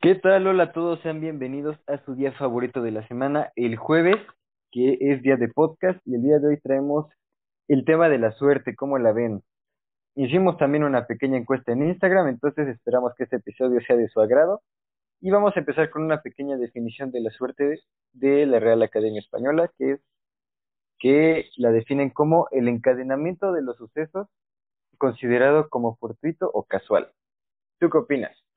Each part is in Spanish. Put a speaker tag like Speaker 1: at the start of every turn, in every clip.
Speaker 1: ¿Qué tal? Hola a todos, sean bienvenidos a su día favorito de la semana, el jueves, que es día de podcast, y el día de hoy traemos el tema de la suerte, ¿cómo la ven? Hicimos también una pequeña encuesta en Instagram, entonces esperamos que este episodio sea de su agrado. Y vamos a empezar con una pequeña definición de la suerte de la Real Academia Española, que es que la definen como el encadenamiento de los sucesos considerado como fortuito o casual. ¿Tú qué opinas?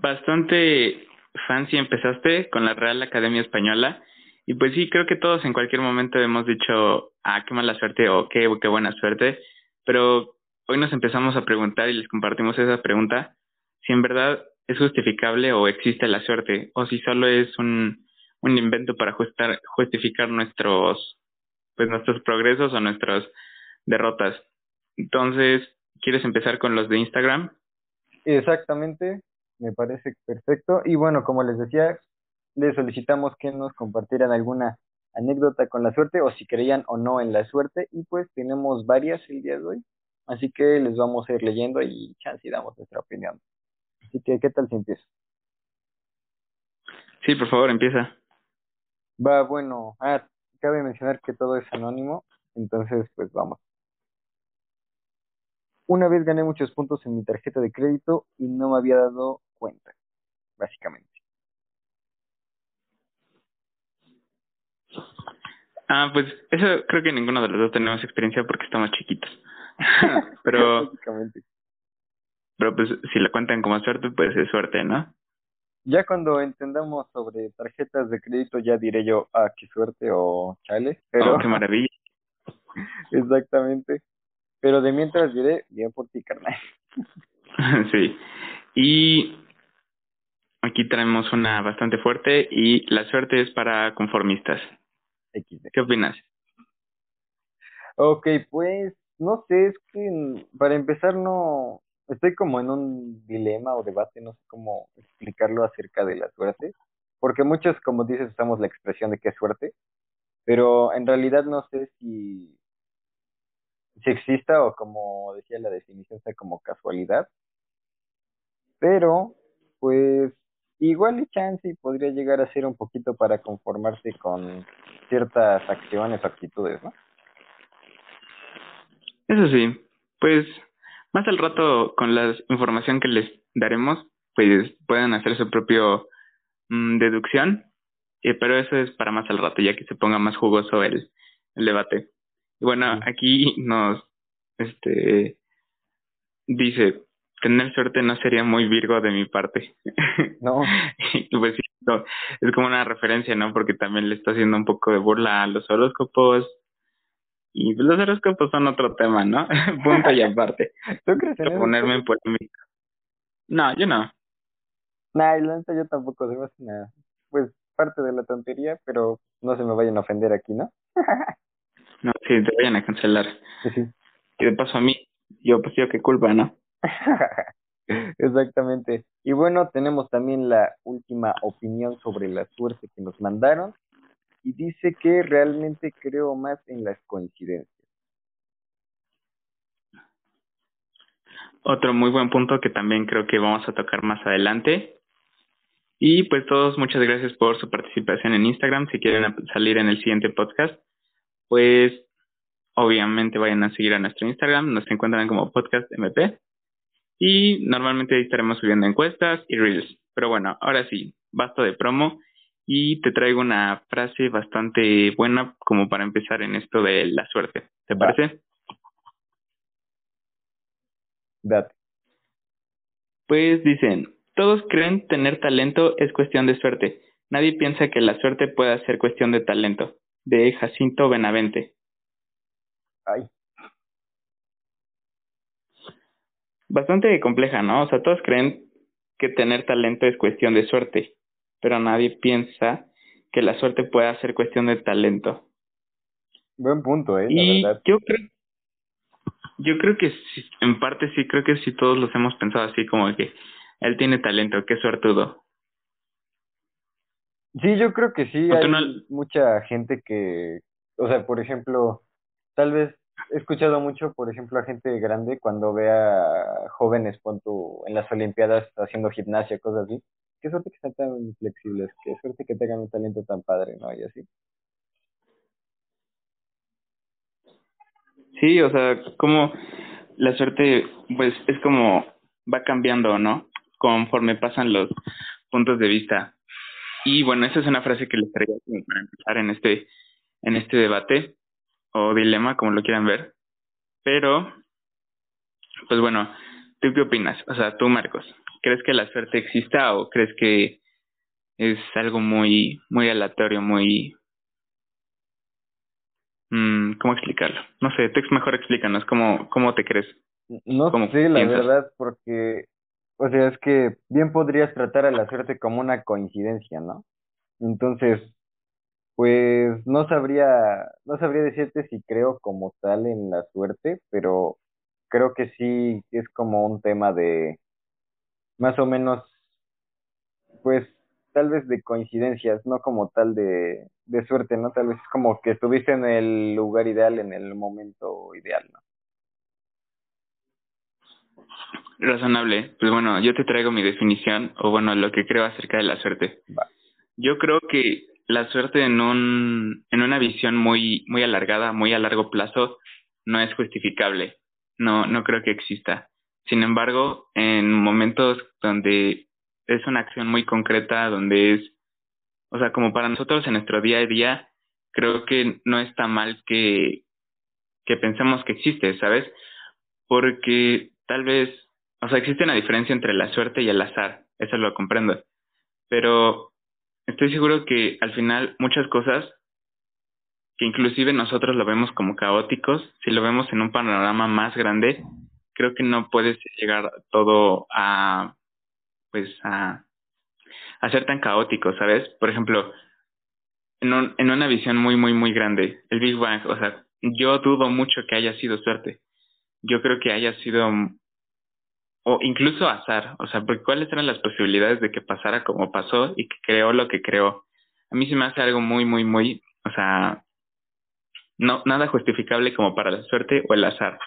Speaker 2: Bastante fancy empezaste con la Real Academia Española. Y pues sí, creo que todos en cualquier momento hemos dicho, ah, qué mala suerte o qué, qué buena suerte. Pero hoy nos empezamos a preguntar y les compartimos esa pregunta, si en verdad es justificable o existe la suerte, o si solo es un, un invento para justificar nuestros, pues nuestros progresos o nuestras derrotas. Entonces, ¿quieres empezar con los de Instagram?
Speaker 1: Exactamente me parece perfecto. Y bueno, como les decía, les solicitamos que nos compartieran alguna anécdota con la suerte o si creían o no en la suerte y pues tenemos varias el día de hoy. Así que les vamos a ir leyendo y chance y damos nuestra opinión. Así que, ¿qué tal si empiezo?
Speaker 2: Sí, por favor, empieza.
Speaker 1: Va, bueno, ah, cabe mencionar que todo es anónimo, entonces pues vamos. Una vez gané muchos puntos en mi tarjeta de crédito y no me había dado cuenta, básicamente.
Speaker 2: Ah, pues eso creo que ninguno de los dos tenemos experiencia porque estamos chiquitos. pero, pero pues si lo cuentan como suerte, pues es suerte, ¿no?
Speaker 1: Ya cuando entendamos sobre tarjetas de crédito, ya diré yo, ah, qué suerte o chale. Pero...
Speaker 2: Oh, qué maravilla.
Speaker 1: Exactamente. Pero de mientras diré, bien por ti, carnal.
Speaker 2: sí. Y aquí traemos una bastante fuerte y la suerte es para conformistas. ¿Qué opinas?
Speaker 1: Ok, pues no sé, es que para empezar no, estoy como en un dilema o debate, no sé cómo explicarlo acerca de la suerte, porque muchos, como dices, usamos la expresión de qué suerte, pero en realidad no sé si si exista o como decía la definición sea como casualidad. Pero, pues, igual y chance y podría llegar a ser un poquito para conformarse con ciertas acciones o actitudes, ¿no?
Speaker 2: Eso sí, pues más al rato con la información que les daremos, pues pueden hacer su propio mm, deducción, eh, pero eso es para más al rato, ya que se ponga más jugoso el, el debate. Bueno, aquí nos este dice, tener suerte no sería muy virgo de mi parte.
Speaker 1: No.
Speaker 2: pues sí, es como una referencia, ¿no? Porque también le está haciendo un poco de burla a los horóscopos. Y pues los horóscopos son otro tema, ¿no? Punto y aparte.
Speaker 1: ¿Tú crees en
Speaker 2: ponerme en polémica. No, yo no.
Speaker 1: Nah, la yo tampoco, digo nada. Pues parte de la tontería, pero no se me vayan a ofender aquí, ¿no?
Speaker 2: No, sí, te vayan a cancelar.
Speaker 1: Sí, sí.
Speaker 2: Y de paso a mí, yo pues yo qué culpa, ¿no?
Speaker 1: Exactamente. Y bueno, tenemos también la última opinión sobre la suerte que nos mandaron. Y dice que realmente creo más en las coincidencias.
Speaker 2: Otro muy buen punto que también creo que vamos a tocar más adelante. Y pues todos, muchas gracias por su participación en Instagram. Si quieren salir en el siguiente podcast, pues obviamente vayan a seguir a nuestro Instagram, nos encuentran como podcast MP y normalmente ahí estaremos subiendo encuestas y reels. Pero bueno, ahora sí, basta de promo y te traigo una frase bastante buena como para empezar en esto de la suerte. ¿Te parece?
Speaker 1: Date.
Speaker 2: Pues dicen, todos creen tener talento es cuestión de suerte. Nadie piensa que la suerte pueda ser cuestión de talento de Jacinto Benavente.
Speaker 1: Ay.
Speaker 2: Bastante compleja, ¿no? O sea, todos creen que tener talento es cuestión de suerte, pero nadie piensa que la suerte pueda ser cuestión de talento.
Speaker 1: Buen punto, ¿eh?
Speaker 2: y yo creo, yo creo que en parte sí, creo que sí todos los hemos pensado así como que él tiene talento, qué suertudo.
Speaker 1: Sí, yo creo que sí. Hay mucha gente que, o sea, por ejemplo, tal vez he escuchado mucho, por ejemplo, a gente grande cuando ve a jóvenes pon en las Olimpiadas haciendo gimnasia, cosas así. Qué suerte que están tan flexibles, qué suerte que tengan un talento tan padre, ¿no? Y así.
Speaker 2: Sí, o sea, como la suerte, pues es como va cambiando, ¿no? Conforme pasan los puntos de vista. Y bueno, esa es una frase que les traía para empezar en este, en este debate o dilema, como lo quieran ver. Pero, pues bueno, ¿tú qué opinas? O sea, tú, Marcos, ¿crees que la suerte exista o crees que es algo muy, muy aleatorio, muy... Mm, ¿Cómo explicarlo? No sé, tú mejor explícanos, ¿cómo, cómo te crees?
Speaker 1: No sé, la verdad, porque, o sea, es que bien podrías tratar a la suerte como una coincidencia, ¿no? Entonces, pues no sabría, no sabría decirte si creo como tal en la suerte, pero creo que sí es como un tema de más o menos, pues tal vez de coincidencias, no como tal de, de suerte, ¿no? Tal vez es como que estuviste en el lugar ideal en el momento ideal, ¿no?
Speaker 2: Razonable. Pues bueno, yo te traigo mi definición, o bueno, lo que creo acerca de la suerte. Yo creo que la suerte en un en una visión muy muy alargada, muy a largo plazo no es justificable. No no creo que exista. Sin embargo, en momentos donde es una acción muy concreta, donde es o sea, como para nosotros en nuestro día a día, creo que no está mal que que pensemos que existe, ¿sabes? Porque tal vez, o sea, existe una diferencia entre la suerte y el azar, eso lo comprendo. Pero estoy seguro que al final muchas cosas que inclusive nosotros lo vemos como caóticos, si lo vemos en un panorama más grande, creo que no puedes llegar todo a pues a, a ser tan caótico, ¿sabes? Por ejemplo, en, un, en una visión muy, muy, muy grande, el Big Bang, o sea, yo dudo mucho que haya sido suerte. Yo creo que haya sido o incluso azar, o sea, cuáles eran las posibilidades de que pasara como pasó y que creó lo que creó. A mí se me hace algo muy, muy, muy, o sea, no, nada justificable como para la suerte o el azar.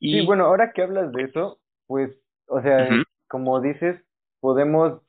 Speaker 1: Y... Sí, bueno, ahora que hablas de eso, pues, o sea, como dices, podemos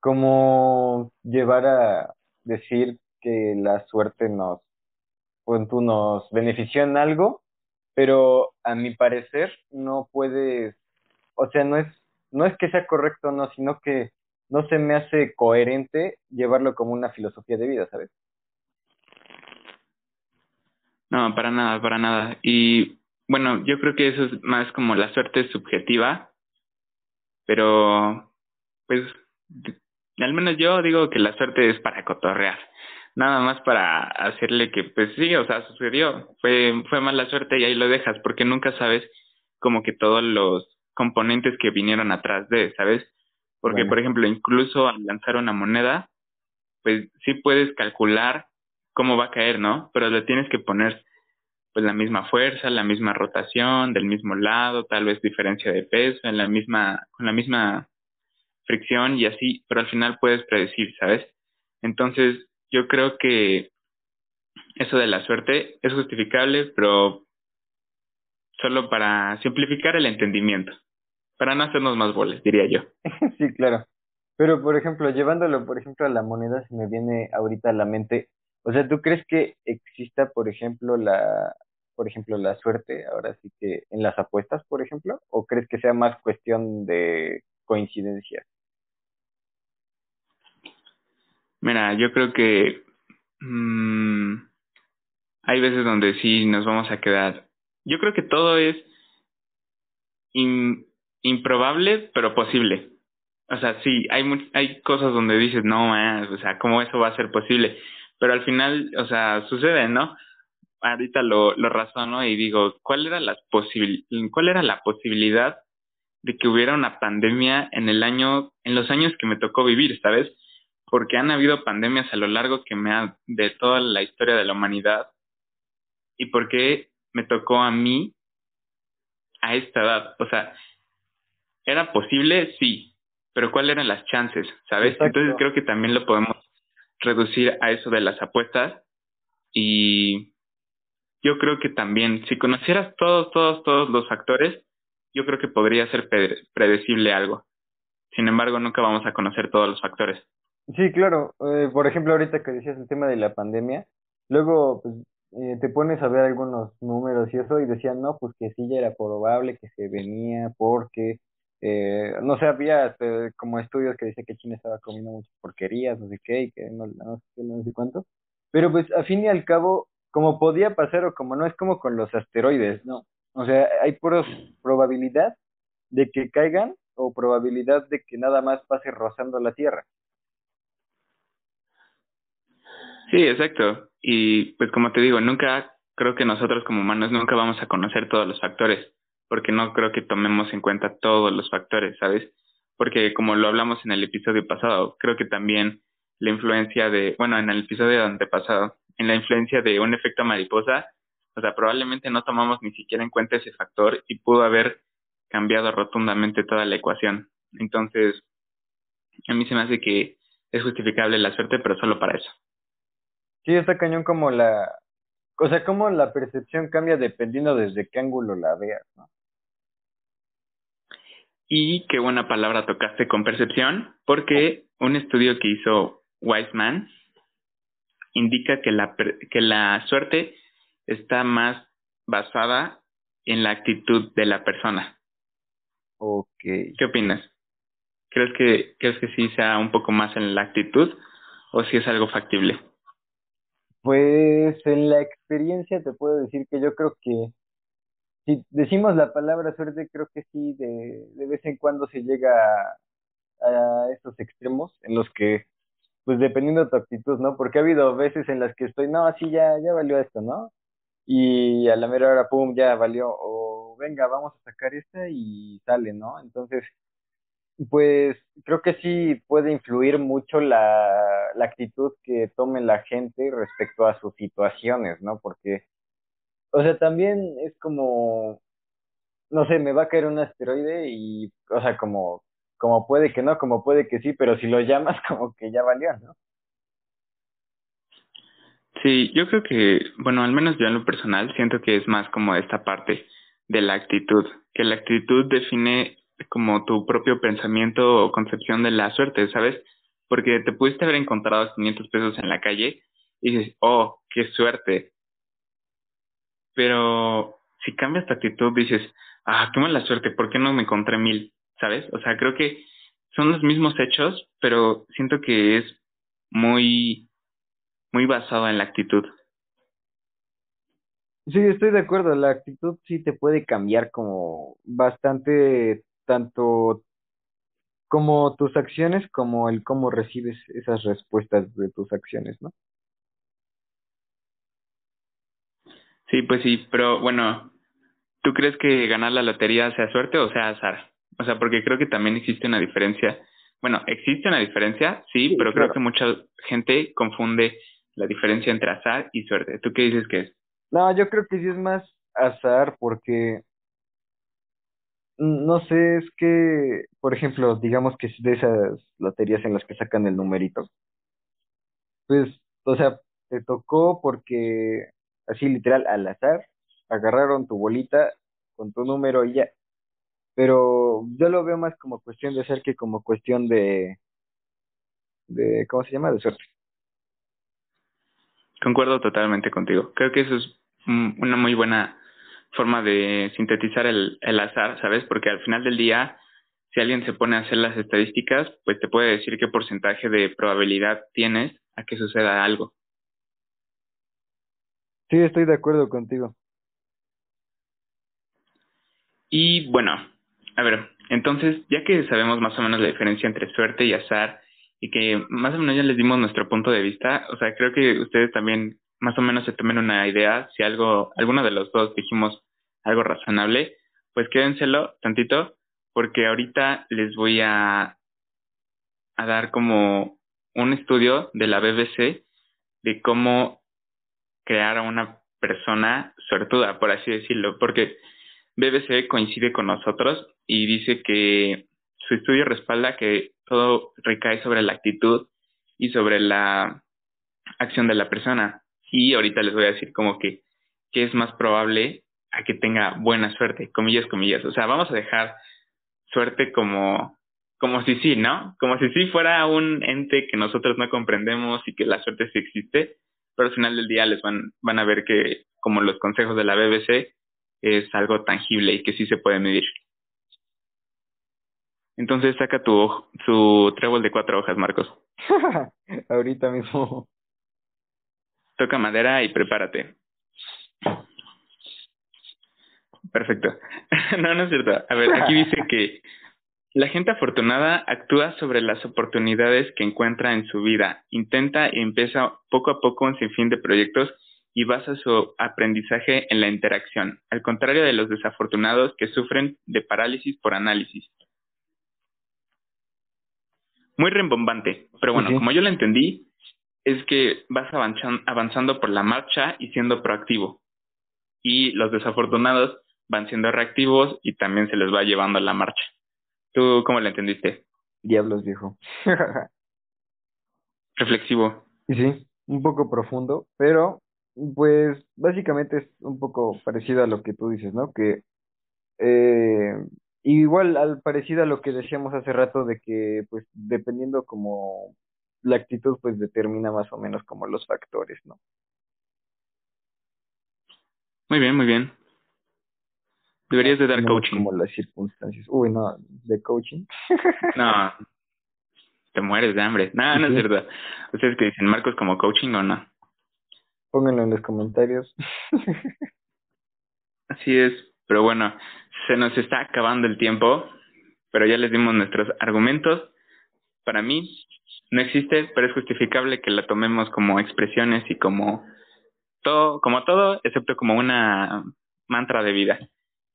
Speaker 1: como llevar a decir que la suerte nos, pues, tú nos benefició en algo, pero a mi parecer no puedes o sea, no es, no es que sea correcto no, sino que no se me hace coherente llevarlo como una filosofía de vida, ¿sabes?
Speaker 2: No, para nada, para nada. Y bueno, yo creo que eso es más como la suerte subjetiva, pero pues al menos yo digo que la suerte es para cotorrear, nada más para hacerle que pues sí, o sea, sucedió, fue fue mala suerte y ahí lo dejas porque nunca sabes como que todos los componentes que vinieron atrás de, ¿sabes? Porque, por ejemplo, incluso al lanzar una moneda, pues sí puedes calcular cómo va a caer, ¿no? Pero le tienes que poner pues la misma fuerza, la misma rotación, del mismo lado, tal vez diferencia de peso, en la misma, con la misma fricción y así, pero al final puedes predecir, ¿sabes? Entonces, yo creo que eso de la suerte es justificable, pero solo para simplificar el entendimiento para no hacernos más boles, diría yo.
Speaker 1: sí, claro. Pero, por ejemplo, llevándolo, por ejemplo, a la moneda, se me viene ahorita a la mente, o sea, ¿tú crees que exista, por ejemplo, la, por ejemplo, la suerte, ahora sí que en las apuestas, por ejemplo, o crees que sea más cuestión de coincidencia?
Speaker 2: Mira, yo creo que mmm, hay veces donde sí nos vamos a quedar. Yo creo que todo es improbable, pero posible. O sea, sí, hay, hay cosas donde dices, no, o sea, ¿cómo eso va a ser posible? Pero al final, o sea, sucede, ¿no? Ahorita lo, lo razono y digo, ¿cuál era, la posibil ¿cuál era la posibilidad de que hubiera una pandemia en el año, en los años que me tocó vivir, ¿sabes? Porque han habido pandemias a lo largo que me ha, de toda la historia de la humanidad. ¿Y por qué me tocó a mí a esta edad? O sea, ¿Era posible? Sí, pero ¿cuáles eran las chances? ¿Sabes? Entonces creo que también lo podemos reducir a eso de las apuestas y yo creo que también, si conocieras todos, todos, todos los factores, yo creo que podría ser predecible algo. Sin embargo, nunca vamos a conocer todos los factores.
Speaker 1: Sí, claro. Eh, por ejemplo, ahorita que decías el tema de la pandemia, luego pues, eh, te pones a ver algunos números y eso y decían, no, pues que sí ya era probable que se venía porque, eh, no sé, había este, como estudios que decían que China estaba comiendo muchas porquerías, no sé qué, y que no, no, sé, no sé cuánto. Pero pues a fin y al cabo, como podía pasar o como no, es como con los asteroides, ¿no? O sea, hay puros probabilidad de que caigan o probabilidad de que nada más pase rozando la Tierra.
Speaker 2: Sí, exacto. Y pues como te digo, nunca creo que nosotros como humanos nunca vamos a conocer todos los factores, porque no creo que tomemos en cuenta todos los factores, ¿sabes? Porque como lo hablamos en el episodio pasado, creo que también la influencia de, bueno, en el episodio antepasado, en la influencia de un efecto mariposa, o sea, probablemente no tomamos ni siquiera en cuenta ese factor y pudo haber cambiado rotundamente toda la ecuación. Entonces, a mí se me hace que es justificable la suerte, pero solo para eso.
Speaker 1: Sí, está cañón como la, o sea, como la percepción cambia dependiendo desde qué ángulo la veas, ¿no?
Speaker 2: Y qué buena palabra tocaste con percepción, porque un estudio que hizo Wiseman indica que la, que la suerte está más basada en la actitud de la persona.
Speaker 1: Ok.
Speaker 2: ¿Qué opinas? ¿Crees que, ¿Crees que sí sea un poco más en la actitud o si es algo factible?
Speaker 1: Pues en la experiencia te puedo decir que yo creo que si decimos la palabra suerte, creo que sí, de, de vez en cuando se llega a, a estos extremos en los que pues dependiendo de tu actitud, ¿no? Porque ha habido veces en las que estoy, no, así ya, ya valió esto, ¿no? Y a la mera hora, pum, ya valió, o venga, vamos a sacar esta y sale, ¿no? Entonces, pues creo que sí puede influir mucho la, la actitud que tome la gente respecto a sus situaciones, ¿no? Porque, o sea, también es como, no sé, me va a caer un asteroide y, o sea, como como puede que no, como puede que sí, pero si lo llamas como que ya valió, ¿no?
Speaker 2: Sí, yo creo que, bueno, al menos yo en lo personal siento que es más como esta parte de la actitud, que la actitud define como tu propio pensamiento o concepción de la suerte, ¿sabes? Porque te pudiste haber encontrado 500 pesos en la calle y dices, oh, qué suerte. Pero si cambias tu actitud, dices, ah, qué mala suerte, ¿por qué no me encontré mil? ¿sabes? O sea, creo que son los mismos hechos, pero siento que es muy, muy basado en la actitud.
Speaker 1: Sí, estoy de acuerdo. La actitud sí te puede cambiar como bastante, tanto como tus acciones como el cómo recibes esas respuestas de tus acciones, ¿no?
Speaker 2: Sí, pues sí, pero bueno, ¿tú crees que ganar la lotería sea suerte o sea azar? O sea, porque creo que también existe una diferencia. Bueno, existe una diferencia, sí, pero creo que mucha gente confunde la diferencia entre azar y suerte. ¿Tú qué dices que es?
Speaker 1: No, yo creo que sí es más azar porque, no sé, es que, por ejemplo, digamos que de esas loterías en las que sacan el numerito, pues, o sea, te tocó porque, así literal, al azar, agarraron tu bolita con tu número y ya pero yo lo veo más como cuestión de ser que como cuestión de, de ¿cómo se llama? De suerte.
Speaker 2: Concuerdo totalmente contigo. Creo que eso es una muy buena forma de sintetizar el, el azar, ¿sabes? Porque al final del día, si alguien se pone a hacer las estadísticas, pues te puede decir qué porcentaje de probabilidad tienes a que suceda algo.
Speaker 1: Sí, estoy de acuerdo contigo.
Speaker 2: Y bueno, a ver, entonces, ya que sabemos más o menos la diferencia entre suerte y azar y que más o menos ya les dimos nuestro punto de vista, o sea, creo que ustedes también más o menos se tomen una idea si algo, alguno de los dos dijimos algo razonable, pues quédenselo tantito porque ahorita les voy a, a dar como un estudio de la BBC de cómo crear a una persona suertuda, por así decirlo, porque BBC coincide con nosotros y dice que su estudio respalda que todo recae sobre la actitud y sobre la acción de la persona. Y ahorita les voy a decir como que que es más probable a que tenga buena suerte, comillas, comillas. O sea, vamos a dejar suerte como, como si sí, ¿no? Como si sí fuera un ente que nosotros no comprendemos y que la suerte sí existe, pero al final del día les van, van a ver que, como los consejos de la BBC, es algo tangible y que sí se puede medir. Entonces saca tu, su trébol de cuatro hojas, Marcos.
Speaker 1: Ahorita mismo.
Speaker 2: Toca madera y prepárate. Perfecto. no, no es cierto. A ver, aquí dice que la gente afortunada actúa sobre las oportunidades que encuentra en su vida, intenta y empieza poco a poco un sinfín de proyectos y basa su aprendizaje en la interacción, al contrario de los desafortunados que sufren de parálisis por análisis. Muy rembombante, pero bueno, como yo lo entendí, es que vas avanzando por la marcha y siendo proactivo. Y los desafortunados van siendo reactivos y también se les va llevando a la marcha. ¿Tú cómo lo entendiste?
Speaker 1: Diablos, viejo.
Speaker 2: Reflexivo.
Speaker 1: Sí, un poco profundo, pero pues básicamente es un poco parecido a lo que tú dices, ¿no? Que eh, igual al parecido a lo que decíamos hace rato de que pues dependiendo como la actitud pues determina más o menos como los factores, ¿no?
Speaker 2: Muy bien, muy bien. Deberías de dar coaching.
Speaker 1: Como las circunstancias. Uy, no, de coaching.
Speaker 2: no, te mueres de hambre. No, no es verdad. ¿Ustedes que dicen, Marcos, como coaching o no?
Speaker 1: Pónganlo en los comentarios.
Speaker 2: Así es, pero bueno, se nos está acabando el tiempo, pero ya les dimos nuestros argumentos. Para mí, no existe, pero es justificable que la tomemos como expresiones y como todo, como todo, excepto como una mantra de vida.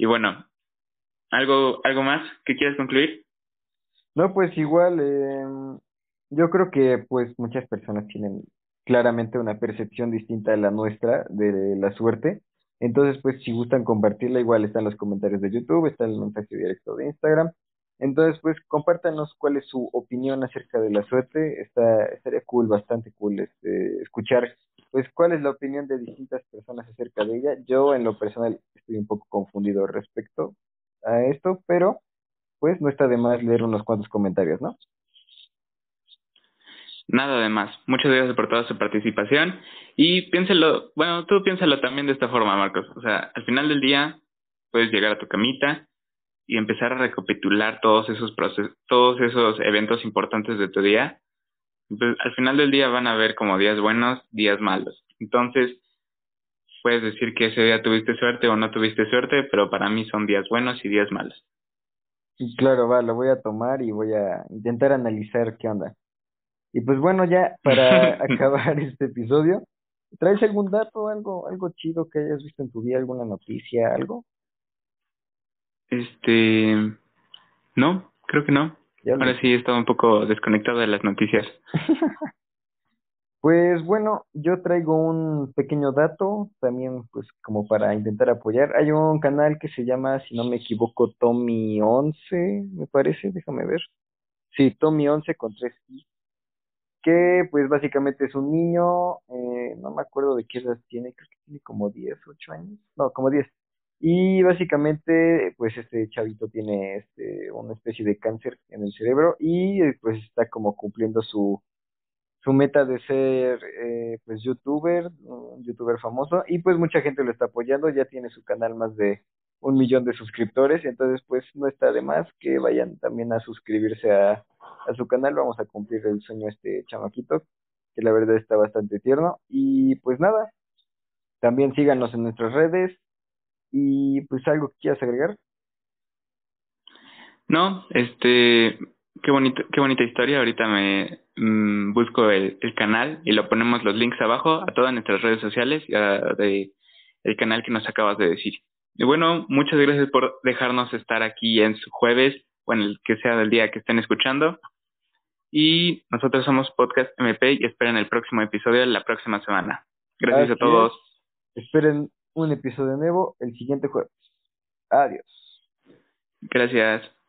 Speaker 2: Y bueno, ¿algo, algo más que quieras concluir?
Speaker 1: No, pues igual, eh, yo creo que pues muchas personas tienen claramente una percepción distinta a la nuestra de la suerte. Entonces, pues si gustan compartirla, igual están los comentarios de YouTube, está el mensaje directo de Instagram. Entonces, pues compártanos cuál es su opinión acerca de la suerte. Está, estaría cool, bastante cool este, escuchar pues cuál es la opinión de distintas personas acerca de ella. Yo en lo personal estoy un poco confundido respecto a esto, pero pues no está de más leer unos cuantos comentarios, ¿no?
Speaker 2: Nada de más. Muchas gracias por toda su participación y piénselo, bueno, tú piénsalo también de esta forma, Marcos. O sea, al final del día puedes llegar a tu camita y empezar a recapitular todos esos procesos, todos esos eventos importantes de tu día pues, al final del día van a haber como días buenos, días malos. Entonces, puedes decir que ese día tuviste suerte o no tuviste suerte, pero para mí son días buenos y días malos.
Speaker 1: Claro, va, lo voy a tomar y voy a intentar analizar qué onda. Y pues bueno, ya para acabar este episodio, ¿traes algún dato, algo, algo chido que hayas visto en tu día, alguna noticia, algo?
Speaker 2: Este, no, creo que no. Ahora sí, estaba un poco desconectado de las noticias.
Speaker 1: pues bueno, yo traigo un pequeño dato, también pues como para intentar apoyar. Hay un canal que se llama, si no me equivoco, Tommy 11, me parece, déjame ver. Sí, Tommy 11 con tres i. Que pues básicamente es un niño, eh, no me acuerdo de qué edad tiene, creo que tiene como 10, 8 años. No, como 10 y básicamente, pues este chavito tiene este, una especie de cáncer en el cerebro y pues está como cumpliendo su, su meta de ser eh, pues youtuber, un youtuber famoso y pues mucha gente lo está apoyando, ya tiene su canal más de un millón de suscriptores, entonces pues no está de más que vayan también a suscribirse a, a su canal, vamos a cumplir el sueño de este chamaquito, que la verdad está bastante tierno y pues nada, también síganos en nuestras redes, y pues algo que quieras agregar.
Speaker 2: No, este, qué bonito, qué bonita historia. Ahorita me mm, busco el, el, canal y lo ponemos los links abajo a todas nuestras redes sociales y a, de el canal que nos acabas de decir. Y bueno, muchas gracias por dejarnos estar aquí en su jueves o en el que sea del día que estén escuchando. Y nosotros somos Podcast MP y esperen el próximo episodio la próxima semana. Gracias a todos.
Speaker 1: Esperen un episodio nuevo el siguiente jueves. Adiós.
Speaker 2: Gracias.